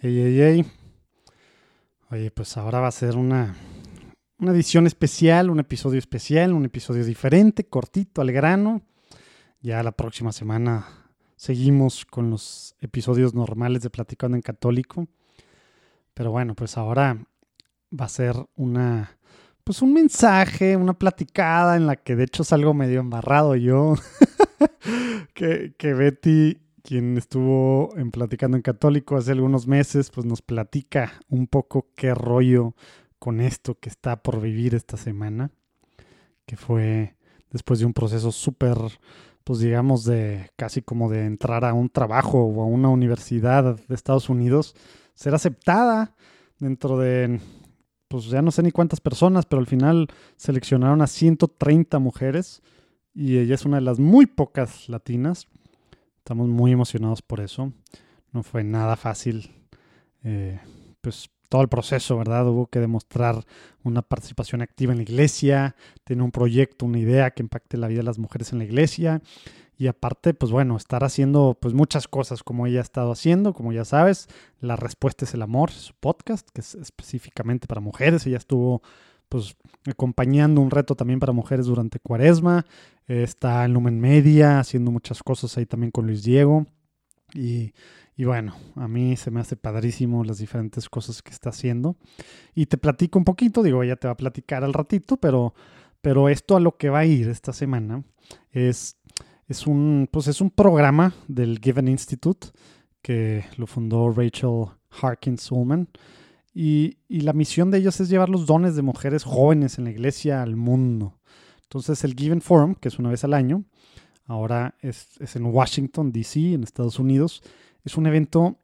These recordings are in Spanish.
Hey, hey, hey. Oye, pues ahora va a ser una, una edición especial, un episodio especial, un episodio diferente, cortito, al grano. Ya la próxima semana seguimos con los episodios normales de Platicando en Católico. Pero bueno, pues ahora va a ser una, pues un mensaje, una platicada en la que de hecho salgo medio embarrado yo. que, que Betty quien estuvo en Platicando en Católico hace algunos meses, pues nos platica un poco qué rollo con esto que está por vivir esta semana, que fue después de un proceso súper, pues digamos, de casi como de entrar a un trabajo o a una universidad de Estados Unidos, ser aceptada dentro de, pues ya no sé ni cuántas personas, pero al final seleccionaron a 130 mujeres y ella es una de las muy pocas latinas Estamos muy emocionados por eso. No fue nada fácil. Eh, pues todo el proceso, ¿verdad? Hubo que demostrar una participación activa en la iglesia, tener un proyecto, una idea que impacte la vida de las mujeres en la iglesia. Y aparte, pues bueno, estar haciendo pues muchas cosas como ella ha estado haciendo, como ya sabes. La respuesta es el amor, su podcast, que es específicamente para mujeres. Ella estuvo pues acompañando un reto también para mujeres durante cuaresma. está en Lumen Media haciendo muchas cosas ahí también con Luis Diego. Y, y, bueno, a mí se me hace padrísimo las diferentes cosas que está haciendo. Y te platico un poquito, digo, ella te va a platicar al ratito, pero, pero esto a lo que va a ir esta semana es, es, un, pues es un programa del Given Institute que lo fundó Rachel Harkins Ullman. Y, la misión de ellos es llevar los dones de mujeres jóvenes en la iglesia al mundo. Entonces el Given Forum, que es una vez al año, ahora es, en Washington, D.C., en Estados Unidos, es un evento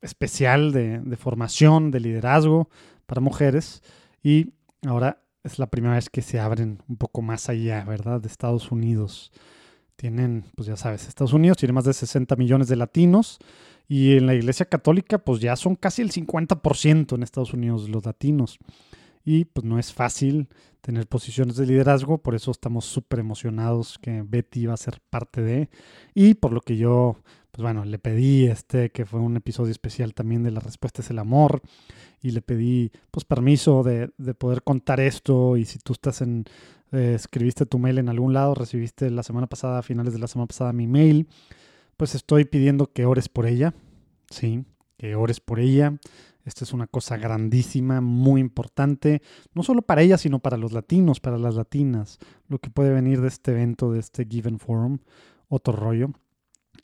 especial de, de, formación, de liderazgo para mujeres y ahora es la primera vez que se abren un poco más allá, ¿verdad? De Estados Unidos. Tienen, pues ya sabes, Estados Unidos tiene más de 60 millones de latinos y en la Iglesia Católica, pues ya son casi el 50% en Estados Unidos los latinos. Y pues no es fácil tener posiciones de liderazgo, por eso estamos súper emocionados que Betty va a ser parte de. Y por lo que yo, pues bueno, le pedí este, que fue un episodio especial también de La Respuesta es el Amor. Y le pedí, pues, permiso de, de poder contar esto. Y si tú estás en, eh, escribiste tu mail en algún lado, recibiste la semana pasada, a finales de la semana pasada, mi mail pues estoy pidiendo que ores por ella, sí, que ores por ella. Esta es una cosa grandísima, muy importante, no solo para ella, sino para los latinos, para las latinas, lo que puede venir de este evento, de este Given Forum, otro rollo.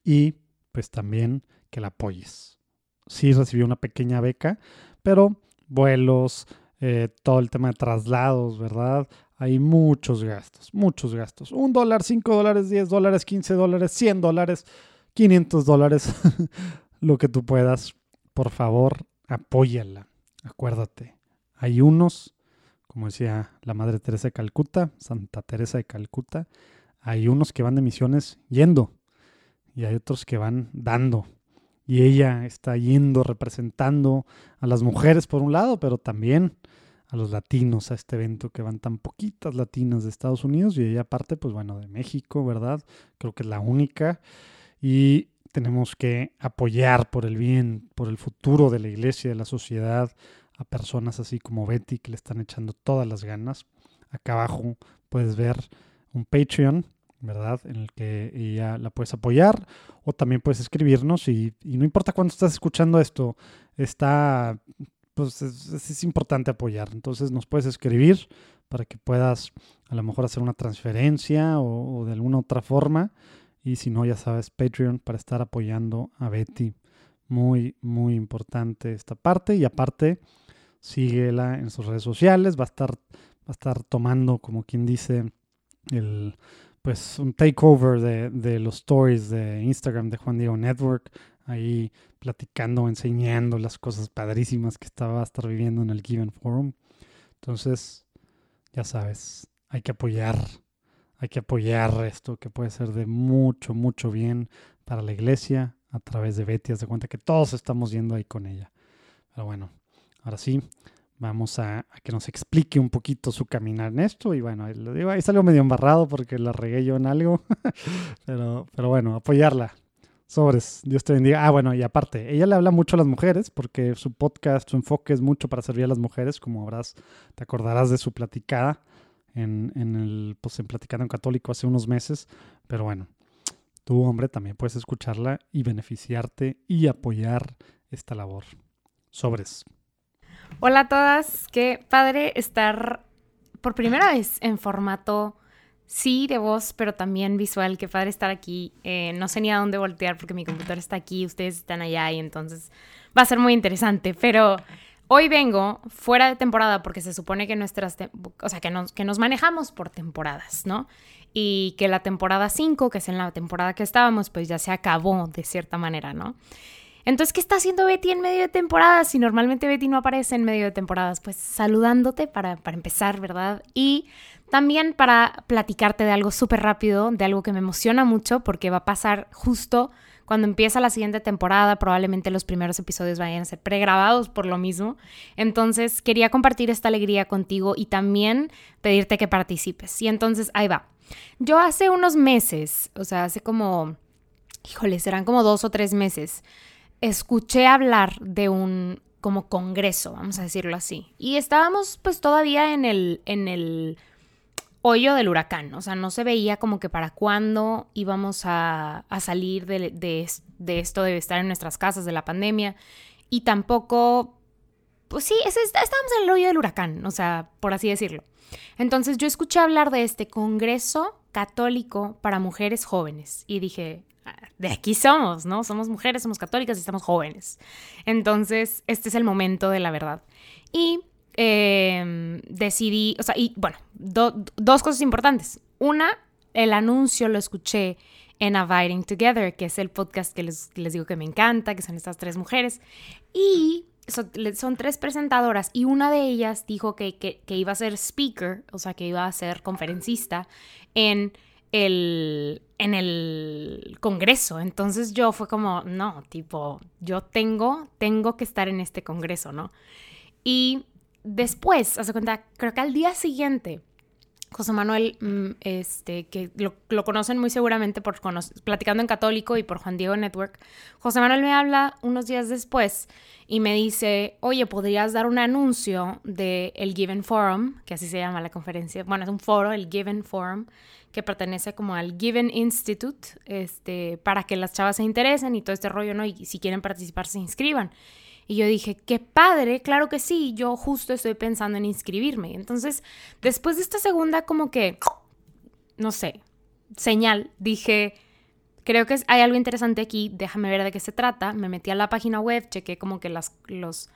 Y pues también que la apoyes. Sí recibió una pequeña beca, pero vuelos, eh, todo el tema de traslados, ¿verdad? Hay muchos gastos, muchos gastos. Un dólar, cinco dólares, diez dólares, quince dólares, cien dólares 500 dólares, lo que tú puedas. Por favor, apóyala. Acuérdate, hay unos, como decía la Madre Teresa de Calcuta, Santa Teresa de Calcuta, hay unos que van de misiones yendo y hay otros que van dando. Y ella está yendo representando a las mujeres por un lado, pero también los latinos a este evento que van tan poquitas latinas de Estados Unidos y ella aparte, pues bueno, de México, ¿verdad? Creo que es la única y tenemos que apoyar por el bien, por el futuro de la iglesia, de la sociedad, a personas así como Betty que le están echando todas las ganas. Acá abajo puedes ver un Patreon, ¿verdad? En el que ella la puedes apoyar o también puedes escribirnos y, no importa cuándo estás escuchando esto, está, pues es, importante apoyar. Entonces nos puedes escribir para que puedas a lo mejor hacer una transferencia o de alguna otra forma y si no, ya sabes, Patreon para estar apoyando a Betty. Muy, muy importante esta parte. Y aparte, síguela en sus redes sociales. Va a estar, va a estar tomando, como quien dice, el pues un takeover de, de los stories de Instagram de Juan Diego Network. Ahí platicando, enseñando las cosas padrísimas que estaba a estar viviendo en el Given Forum. Entonces, ya sabes, hay que apoyar hay que apoyar esto que puede ser de mucho, mucho bien para la iglesia a través de Betty. Haz de cuenta que todos estamos yendo ahí con ella. Pero bueno, ahora sí, vamos a, que nos explique un poquito su caminar en esto. Y bueno, lo digo, ahí salió medio embarrado porque la regué yo en algo. pero, pero bueno, apoyarla. Sobres, Dios te bendiga. Ah, bueno, y aparte, ella le habla mucho a las mujeres porque su podcast, su enfoque es mucho para servir a las mujeres, como habrás, te acordarás de su platicada en, en el, pues en Platicando en Católico hace unos meses. Pero bueno, tú, hombre, también puedes escucharla y beneficiarte y apoyar esta labor. Sobres. Hola a todas, qué padre estar por primera vez en formato sí de voz, pero también visual. Qué padre estar aquí. Eh, no sé ni a dónde voltear porque mi computadora está aquí, ustedes están allá y entonces va a ser muy interesante. Pero hoy vengo fuera de temporada porque se supone que nuestras, o sea, que nos, que nos manejamos por temporadas, ¿no? Y que la temporada 5, que es en la temporada que estábamos, pues ya se acabó de cierta manera, ¿no? Entonces, ¿qué está haciendo Betty en medio de temporadas? Si normalmente Betty no aparece en medio de temporadas, pues saludándote para, para empezar, ¿verdad? Y también para platicarte de algo súper rápido, de algo que me emociona mucho porque va a pasar justo cuando empieza la siguiente temporada, probablemente los primeros episodios vayan a ser pregrabados por lo mismo. Entonces quería compartir esta alegría contigo y también pedirte que participes. Y entonces ahí va. Yo hace unos meses, o sea, hace como, híjole, serán como dos o tres meses, escuché hablar de un como congreso, vamos a decirlo así. Y estábamos pues todavía en el, en el hoyo del huracán, o sea, no se veía como que para cuándo íbamos a, salir de, esto de estar en nuestras casas, de la pandemia, y tampoco, pues sí, estábamos en el hoyo del huracán, o sea, por así decirlo. Entonces yo escuché hablar de este Congreso Católico para Mujeres Jóvenes y dije, ah, de aquí somos, ¿no? Somos mujeres, somos católicas y estamos jóvenes. Entonces, este es el momento de la verdad. Y Em, decidí, o sea, y bueno, dos cosas importantes. Una, el anuncio lo escuché en Abiding Together, que es el podcast que les, digo que me encanta, que son estas tres mujeres. Y son, tres presentadoras y una de ellas dijo que, que, iba a ser speaker, o sea, que iba a ser conferencista en el, en el Congreso. Entonces yo fue como, no, tipo, yo tengo, tengo que estar en este Congreso, ¿no? Y después, hace cuenta, creo que al día siguiente, José Manuel, mm, este, que lo, conocen muy seguramente por platicando en Católico y por Juan Diego Network, José Manuel me habla unos días después y me dice, oye, ¿podrías dar un anuncio del el Given Forum, que así se llama la conferencia? Bueno, es un foro, el Given Forum, que pertenece como al Given Institute, este, para que las chavas se interesen y todo este rollo, ¿no? Y si quieren participar, se inscriban. Y yo dije, qué padre, claro que sí, yo justo estoy pensando en inscribirme. Entonces, después de esta segunda, como que, no sé, señal, dije, creo que hay algo interesante aquí, déjame ver de qué se trata. Me metí a la página web, chequé como que las, los,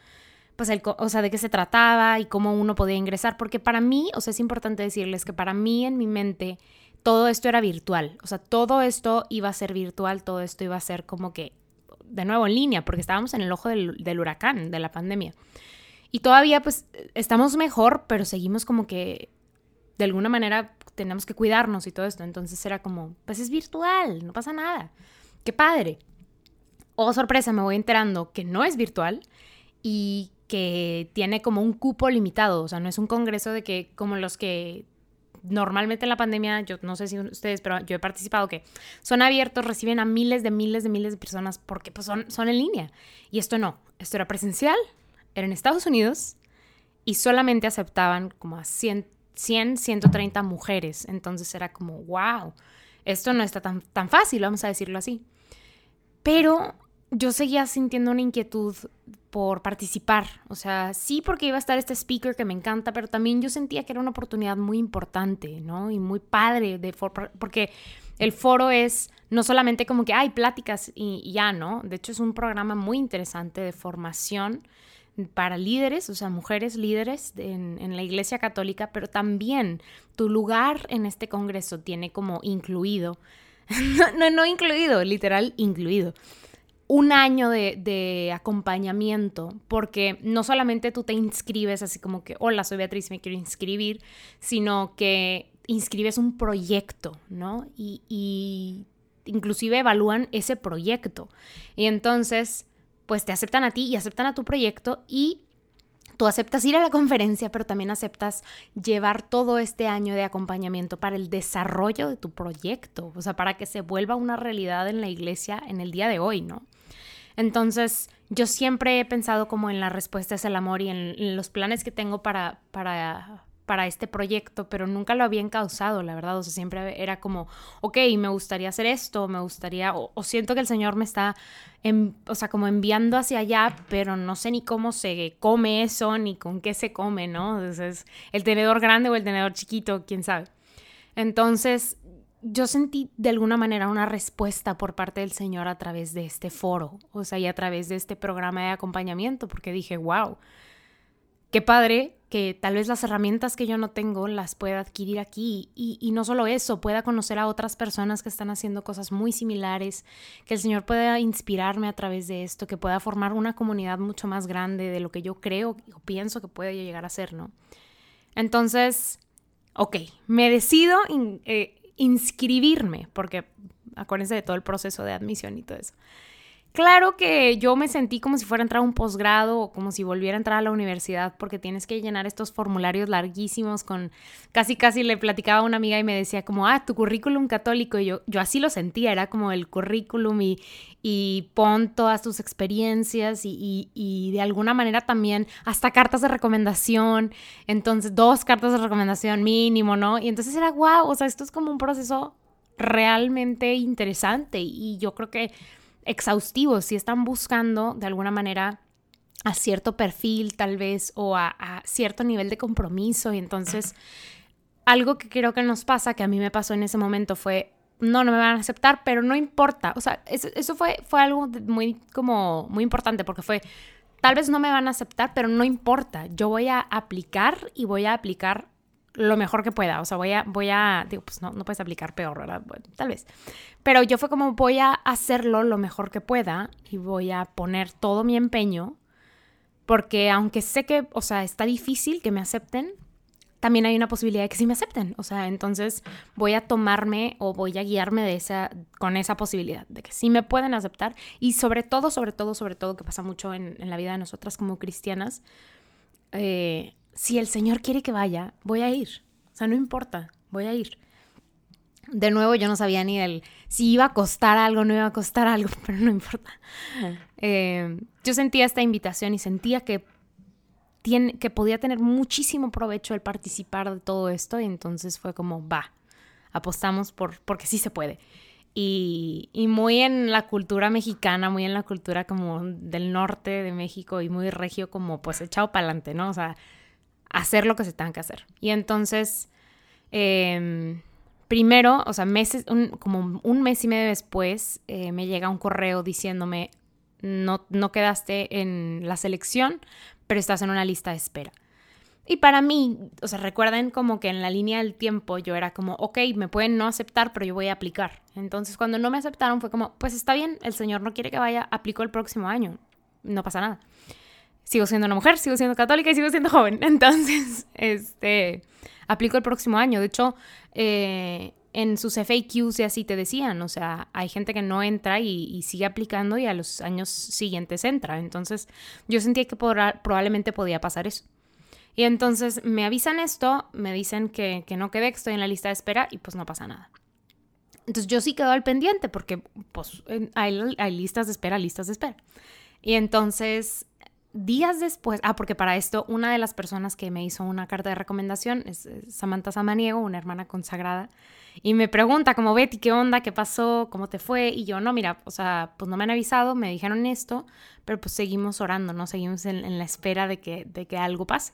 pues el, o sea, de qué se trataba y cómo uno podía ingresar, porque para mí, o sea, es importante decirles que para mí en mi mente todo esto era virtual, o sea, todo esto iba a ser virtual, todo esto iba a ser como que de nuevo en línea, porque estábamos en el ojo del, huracán, de la pandemia. Y todavía pues estamos mejor, pero seguimos como que de alguna manera tenemos que cuidarnos y todo esto. Entonces era como, pues es virtual, no pasa nada. Qué padre. Oh, sorpresa, me voy enterando que no es virtual y que tiene como un cupo limitado. O sea, no es un congreso de que como los que normalmente en la pandemia, yo no sé si ustedes, pero yo he participado que son abiertos, reciben a miles de miles de miles de personas porque pues, son, son en línea. Y esto no, esto era presencial, era en Estados Unidos y solamente aceptaban como a 100, 100 130 mujeres. Entonces era como, wow, esto no está tan, tan fácil, vamos a decirlo así. Pero yo seguía sintiendo una inquietud por participar. O sea, sí porque iba a estar este speaker que me encanta, pero también yo sentía que era una oportunidad muy importante, ¿no? Y muy padre, de porque el foro es no solamente como que hay pláticas y, ya, ¿no? De hecho es un programa muy interesante de formación para líderes, o sea, mujeres líderes en, en la Iglesia Católica, pero también tu lugar en este Congreso tiene como incluido, no, no incluido, literal incluido un año de, acompañamiento, porque no solamente tú te inscribes así como que, hola, soy Beatriz, me quiero inscribir, sino que inscribes un proyecto, ¿no? Y, y inclusive evalúan ese proyecto. Y entonces, pues te aceptan a ti y aceptan a tu proyecto y tú aceptas ir a la conferencia, pero también aceptas llevar todo este año de acompañamiento para el desarrollo de tu proyecto, o sea, para que se vuelva una realidad en la iglesia en el día de hoy, ¿no? Entonces, yo siempre he pensado como en la respuesta es el amor y en, los planes que tengo para, para, para este proyecto, pero nunca lo había encausado, la verdad. O sea, siempre era como, ok, me gustaría hacer esto, me gustaría, o, siento que el Señor me está, o sea, como enviando hacia allá, pero no sé ni cómo se come eso, ni con qué se come, ¿no? Entonces, el tenedor grande o el tenedor chiquito, quién sabe. Entonces, yo sentí de alguna manera una respuesta por parte del Señor a través de este foro, o sea, y a través de este programa de acompañamiento, porque dije, wow, qué padre que tal vez las herramientas que yo no tengo las pueda adquirir aquí y, no solo eso, pueda conocer a otras personas que están haciendo cosas muy similares, que el Señor pueda inspirarme a través de esto, que pueda formar una comunidad mucho más grande de lo que yo creo o pienso que puede llegar a ser, ¿no? Entonces, ok, me decido eh, inscribirme, porque acuérdense de todo el proceso de admisión y todo eso. Claro que yo me sentí como si fuera a entrar a un posgrado o como si volviera a entrar a la universidad porque tienes que llenar estos formularios larguísimos con casi casi le platicaba a una amiga y me decía como, ah, tu currículum católico y yo, yo así lo sentía, era como el currículum y, y pon todas tus experiencias y, y de alguna manera también hasta cartas de recomendación, entonces dos cartas de recomendación mínimo, ¿no? Y entonces era, wow, o sea, esto es como un proceso realmente interesante y yo creo que exhaustivos, si están buscando de alguna manera a cierto perfil tal vez o a, cierto nivel de compromiso. Y entonces algo que creo que nos pasa, que a mí me pasó en ese momento fue, no, no me van a aceptar, pero no importa, o sea, eso, eso fue, fue algo muy como muy importante porque fue, tal vez no me van a aceptar, pero no importa, yo voy a aplicar y voy a aplicar lo mejor que pueda. O sea, voy a, voy a, digo, pues no, no puedes aplicar peor, ¿verdad? tal vez. Pero yo fue como voy a hacerlo lo mejor que pueda y voy a poner todo mi empeño, porque aunque sé que, o sea, está difícil que me acepten, también hay una posibilidad de que sí me acepten. O sea, entonces voy a tomarme o voy a guiarme de esa, con esa posibilidad de que sí me pueden aceptar. Y sobre todo, sobre todo, sobre todo, que pasa mucho en, en la vida de nosotras como cristianas, eh, si el Señor quiere que vaya, voy a ir. O sea, no importa, voy a ir. De nuevo, yo no sabía ni el si iba a costar algo, no iba a costar algo, pero no importa. Eh, yo sentía esta invitación y sentía que, tiene, que podía tener muchísimo provecho el participar de todo esto y entonces fue como, va, apostamos por, porque sí se puede. Y, y, muy en la cultura mexicana, muy en la cultura como del norte de México y muy regio como pues echado para adelante, ¿no? O sea, hacer lo que se tenga que hacer. Y entonces, em, primero, o sea, meses, como un mes y medio después, eh, me llega un correo diciéndome, no, no quedaste en la selección, pero estás en una lista de espera. Y para mí, o sea, recuerden como que en la línea del tiempo yo era como, ok, me pueden no aceptar, pero yo voy a aplicar. Entonces, cuando no me aceptaron fue como, pues está bien, el señor no quiere que vaya, aplico el próximo año, no pasa nada sigo siendo una mujer, sigo siendo católica y sigo siendo joven. Entonces, este, aplico el próximo año. De hecho, eh, en sus FAQs y así te decían, o sea, hay gente que no entra y, sigue aplicando y a los años siguientes entra. Entonces, yo sentía que probablemente podía pasar eso. Y entonces me avisan esto, me dicen que, no quedé, que estoy en la lista de espera y pues no pasa nada. Entonces yo sí quedo al pendiente porque pues hay, hay listas de espera, listas de espera. Y entonces días después, ah, porque para esto una de las personas que me hizo una carta de recomendación es Samantha Samaniego, una hermana consagrada, y me pregunta como Betty, ¿qué onda? ¿Qué pasó? ¿Cómo te fue? Y yo, no, mira, o sea, pues no me han avisado, me dijeron esto, pero pues seguimos orando, ¿no? Seguimos en, la espera de que, de que algo pase.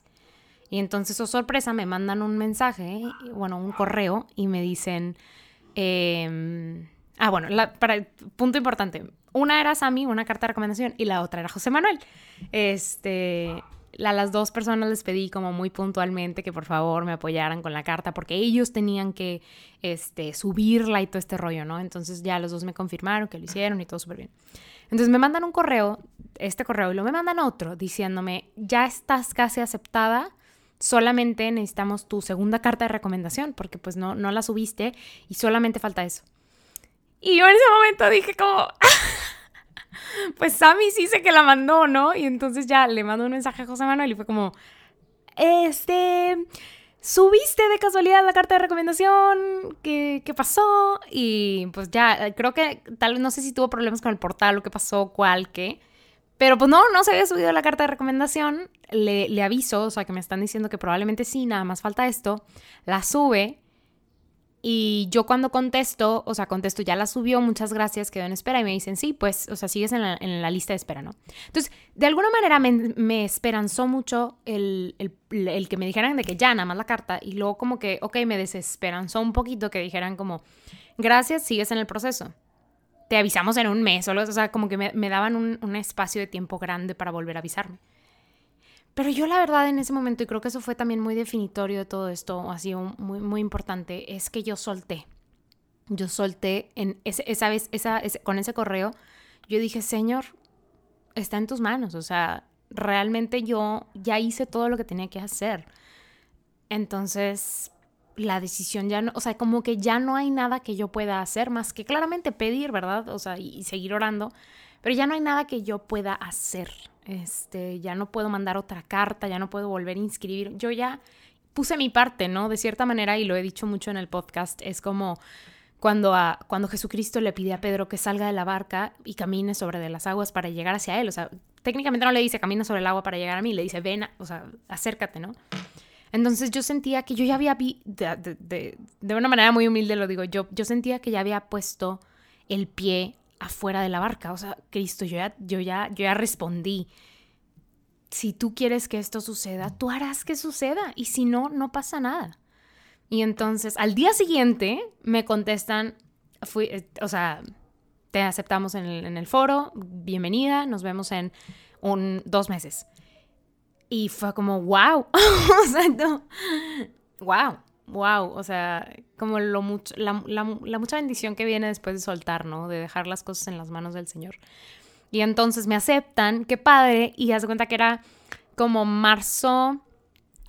Y entonces, oh sorpresa, me mandan un mensaje, bueno, un correo, y me dicen, eh, ah, bueno, para, punto importante, una era Sammy, una carta de recomendación, y la otra era José Manuel. Este, a las dos personas les pedí como muy puntualmente que por favor me apoyaran con la carta porque ellos tenían que este, subirla y todo este rollo, ¿no? Entonces ya los dos me confirmaron que lo hicieron y todo súper bien. Entonces me mandan un correo, este correo, y luego me mandan otro diciéndome, ya estás casi aceptada, solamente necesitamos tu segunda carta de recomendación porque pues no, no la subiste y solamente falta eso. Y yo en ese momento dije como... pues Sammy sí sé que la mandó, ¿no? Y entonces ya le mandó un mensaje a José Manuel y fue como, este, ¿subiste de casualidad la carta de recomendación? ¿Qué, ¿Qué, pasó? Y pues ya, creo que tal vez no sé si tuvo problemas con el portal o qué pasó, cuál, qué. Pero pues no, no se había subido la carta de recomendación. Le, le aviso, o sea, que me están diciendo que probablemente sí, nada más falta esto. La sube y yo cuando contesto, o sea, contesto, ya la subió, muchas gracias, quedó en espera. Y me dicen, sí, pues, o sea, sigues en la, lista de espera, ¿no? Entonces, de alguna manera me, esperanzó mucho el, el, que me dijeran de que ya, nada más la carta. Y luego como que, ok, me desesperanzó un poquito que dijeran como, gracias, sigues en el proceso. Te avisamos en un mes, o, o sea, como que me, me daban un, un espacio de tiempo grande para volver a avisarme. Pero yo la verdad en ese momento, y creo que eso fue también muy definitorio de todo esto, ha sido muy, muy importante, es que yo solté. Yo solté en esa vez, esa, con ese correo, yo dije, Señor, está en tus manos. O sea, realmente yo ya hice todo lo que tenía que hacer. Entonces, la decisión ya no, o sea, como que ya no hay nada que yo pueda hacer más que claramente pedir, ¿verdad? O sea, y seguir orando, pero ya no hay nada que yo pueda hacer este, ya no puedo mandar otra carta, ya no puedo volver a inscribir. Yo ya puse mi parte, ¿no? De cierta manera, y lo he dicho mucho en el podcast, es como cuando, a, cuando Jesucristo le pide a Pedro que salga de la barca y camine sobre de las aguas para llegar hacia él. O sea, técnicamente no le dice camina sobre el agua para llegar a mí, le dice ven, o sea, acércate, ¿no? Entonces yo sentía que yo ya había, vi de, de, de, una manera muy humilde lo digo, yo, yo sentía que ya había puesto el pie afuera de la barca. O sea, Cristo, yo ya, yo ya, yo ya respondí. Si tú quieres que esto suceda, tú harás que suceda. Y si no, no pasa nada. Y entonces, al día siguiente, me contestan, fui, eh, o sea, te aceptamos en el, en el, foro, bienvenida, nos vemos en un, dos meses. Y fue como, wow, o sea, no, wow wow, o sea, como lo mucho, la, la, mucha bendición que viene después de soltar, ¿no? De dejar las cosas en las manos del Señor. Y entonces me aceptan, qué padre, y haz cuenta que era como marzo,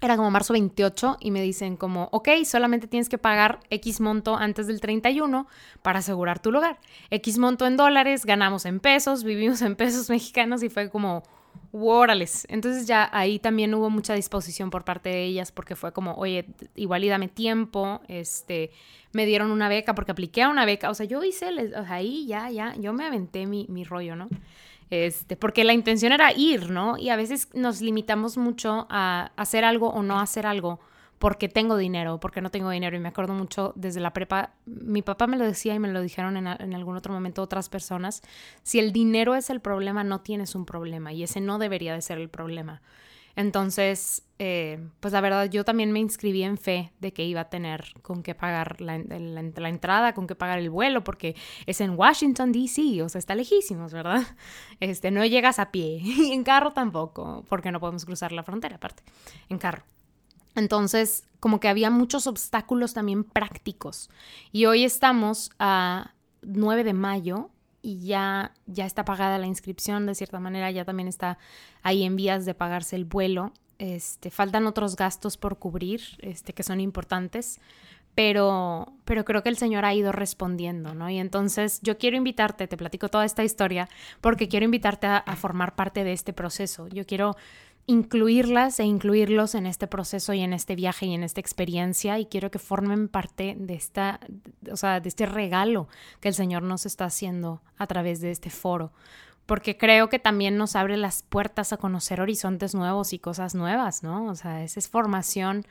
era como marzo 28, y me dicen como, ok, solamente tienes que pagar X monto antes del 31 para asegurar tu lugar. X monto en dólares, ganamos en pesos, vivimos en pesos mexicanos, y fue como, órales. Entonces ya ahí también hubo mucha disposición por parte de ellas porque fue como, oye, igual y dame tiempo, este, me dieron una beca porque apliqué a una beca, o sea, yo hice, ahí ya, ya, yo me aventé mi, mi rollo, ¿no? Este, porque la intención era ir, ¿no? Y a veces nos limitamos mucho a hacer algo o no hacer algo porque tengo dinero, porque no tengo dinero. Y me acuerdo mucho desde la prepa, mi papá me lo decía y me lo dijeron en, algún otro momento otras personas, si el dinero es el problema, no tienes un problema y ese no debería de ser el problema. Entonces, eh, pues la verdad, yo también me inscribí en fe de que iba a tener con qué pagar la entrada, con qué pagar el vuelo, porque es en Washington, D.C., o sea, está lejísimos, ¿verdad? Este, no llegas a pie y en carro tampoco, porque no podemos cruzar la frontera aparte, en carro. Entonces, como que había muchos obstáculos también prácticos. Y hoy estamos a 9 de mayo y ya, ya está pagada la inscripción, de cierta manera ya también está ahí en vías de pagarse el vuelo. Este, faltan otros gastos por cubrir, este, que son importantes, pero, pero creo que el Señor ha ido respondiendo, ¿no? Y entonces yo quiero invitarte, te platico toda esta historia, porque quiero invitarte a, a formar parte de este proceso. Yo quiero incluirlas e incluirlos en este proceso y en este viaje y en esta experiencia y quiero que formen parte de esta, o sea, de este regalo que el Señor nos está haciendo a través de este foro, porque creo que también nos abre las puertas a conocer horizontes nuevos y cosas nuevas, ¿no? O sea, esa es formación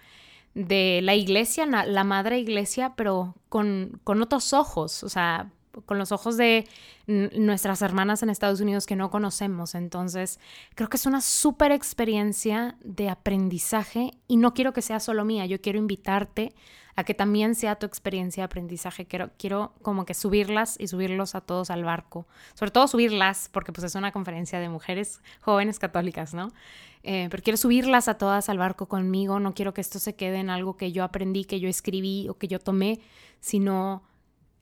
de la iglesia, la madre iglesia, pero con, con otros ojos, o sea, con los ojos de nuestras hermanas en Estados Unidos que no conocemos. Entonces, creo que es una súper experiencia de aprendizaje y no quiero que sea solo mía, yo quiero invitarte a que también sea tu experiencia de aprendizaje. Quiero, quiero como que subirlas y subirlos a todos al barco. Sobre todo subirlas, porque pues es una conferencia de mujeres jóvenes católicas, ¿no? Eh, pero quiero subirlas a todas al barco conmigo. No quiero que esto se quede en algo que yo aprendí, que yo escribí o que yo tomé, sino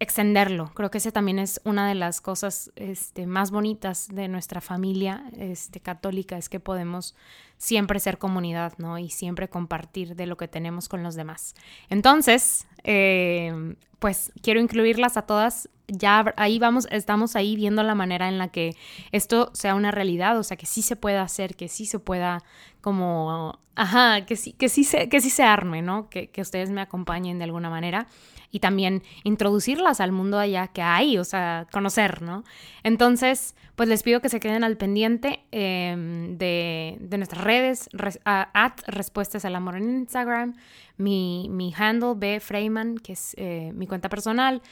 extenderlo. Creo que ese también es una de las cosas este, más bonitas de nuestra familia este, católica, es que podemos siempre ser comunidad, ¿no? Y siempre compartir de lo que tenemos con los demás. Entonces, eh, pues quiero incluirlas a todas ya ahí vamos, estamos ahí viendo la manera en la que esto sea una realidad, o sea, que sí se pueda hacer, que sí se pueda como, ajá, que sí, que sí se, que sí se arme, ¿no? Que, que ustedes me acompañen de alguna manera y también introducirlas al mundo allá que hay, o sea, conocer, ¿no? Entonces, pues les pido que se queden al pendiente em, de, nuestras redes, at Respuestas al Amor en Instagram, mi, mi handle B. Freyman, que es eh, mi cuenta personal.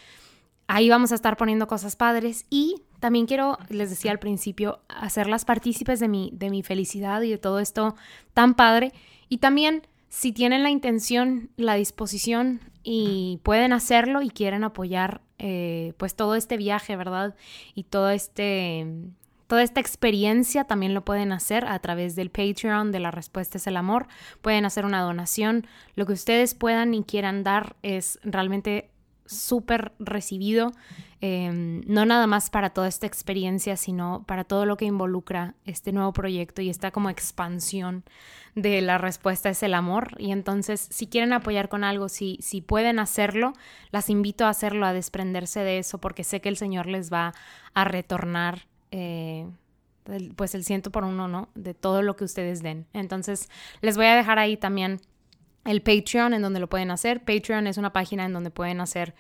Ahí vamos a estar poniendo cosas padres y también quiero, les decía al principio, hacerlas partícipes de mi, de mi felicidad y de todo esto tan padre. Y también, si tienen la intención, la disposición y pueden hacerlo y quieren apoyar eh, pues todo este viaje, ¿verdad? Y todo este, toda esta experiencia también lo pueden hacer a través del Patreon de La Respuesta es el Amor. Pueden hacer una donación. Lo que ustedes puedan y quieran dar es realmente súper recibido, em, no nada más para toda esta experiencia, sino para todo lo que involucra este nuevo proyecto y esta como expansión de la respuesta es el amor. Y entonces, si quieren apoyar con algo, si, si pueden hacerlo, las invito a hacerlo, a desprenderse de eso, porque sé que el Señor les va a retornar. Eh, pues el ciento por uno, ¿no? De todo lo que ustedes den. Entonces, les voy a dejar ahí también el Patreon en donde lo pueden hacer. Patreon es una página en donde pueden hacer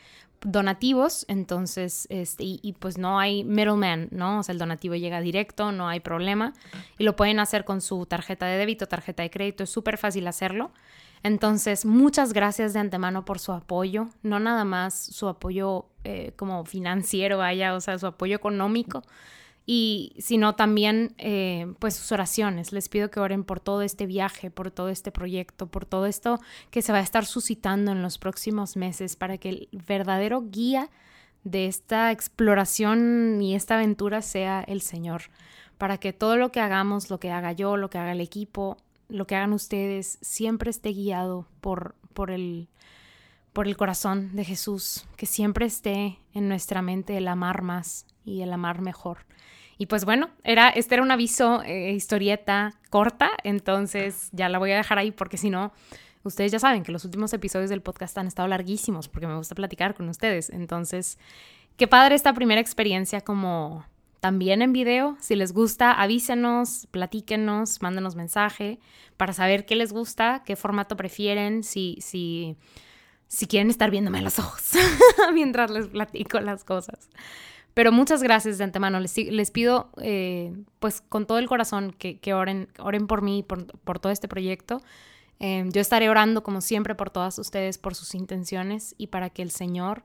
donativos, entonces, este, y, pues no hay middleman, ¿no? O sea, el donativo llega directo, no hay problema, y lo pueden hacer con su tarjeta de débito, tarjeta de crédito, es súper fácil hacerlo. Entonces, muchas gracias de antemano por su apoyo, no nada más su apoyo eh, como financiero, vaya, o sea, su apoyo económico, y sino también eh, pues sus oraciones. Les pido que oren por todo este viaje, por todo este proyecto, por todo esto que se va a estar suscitando en los próximos meses para que el verdadero guía de esta exploración y esta aventura sea el Señor, para que todo lo que hagamos, lo que haga yo, lo que haga el equipo, lo que hagan ustedes, siempre esté guiado por, por el por el corazón de Jesús, que siempre esté en nuestra mente el amar más y el amar mejor. Y pues bueno, era, este era un aviso, eh, historieta corta, entonces ya la voy a dejar ahí porque si no, ustedes ya saben que los últimos episodios del podcast han estado larguísimos porque me gusta platicar con ustedes. Entonces, qué padre esta primera experiencia como también en video. Si les gusta, avísenos, platíquenos, mándenos mensaje para saber qué les gusta, qué formato prefieren, si, si, si quieren estar viéndome a los ojos mientras les platico las cosas. Pero muchas gracias de antemano. Les, les pido, eh, pues con todo el corazón, que, oren, por mí, por, por todo este proyecto. Eh, yo estaré orando, como siempre, por todas ustedes, por sus intenciones y para que el Señor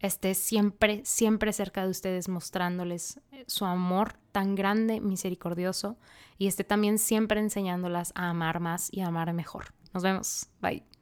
esté siempre, siempre cerca de ustedes, mostrándoles eh, su amor tan grande, misericordioso, y esté también siempre enseñándolas a amar más y a amar mejor. Nos vemos. Bye.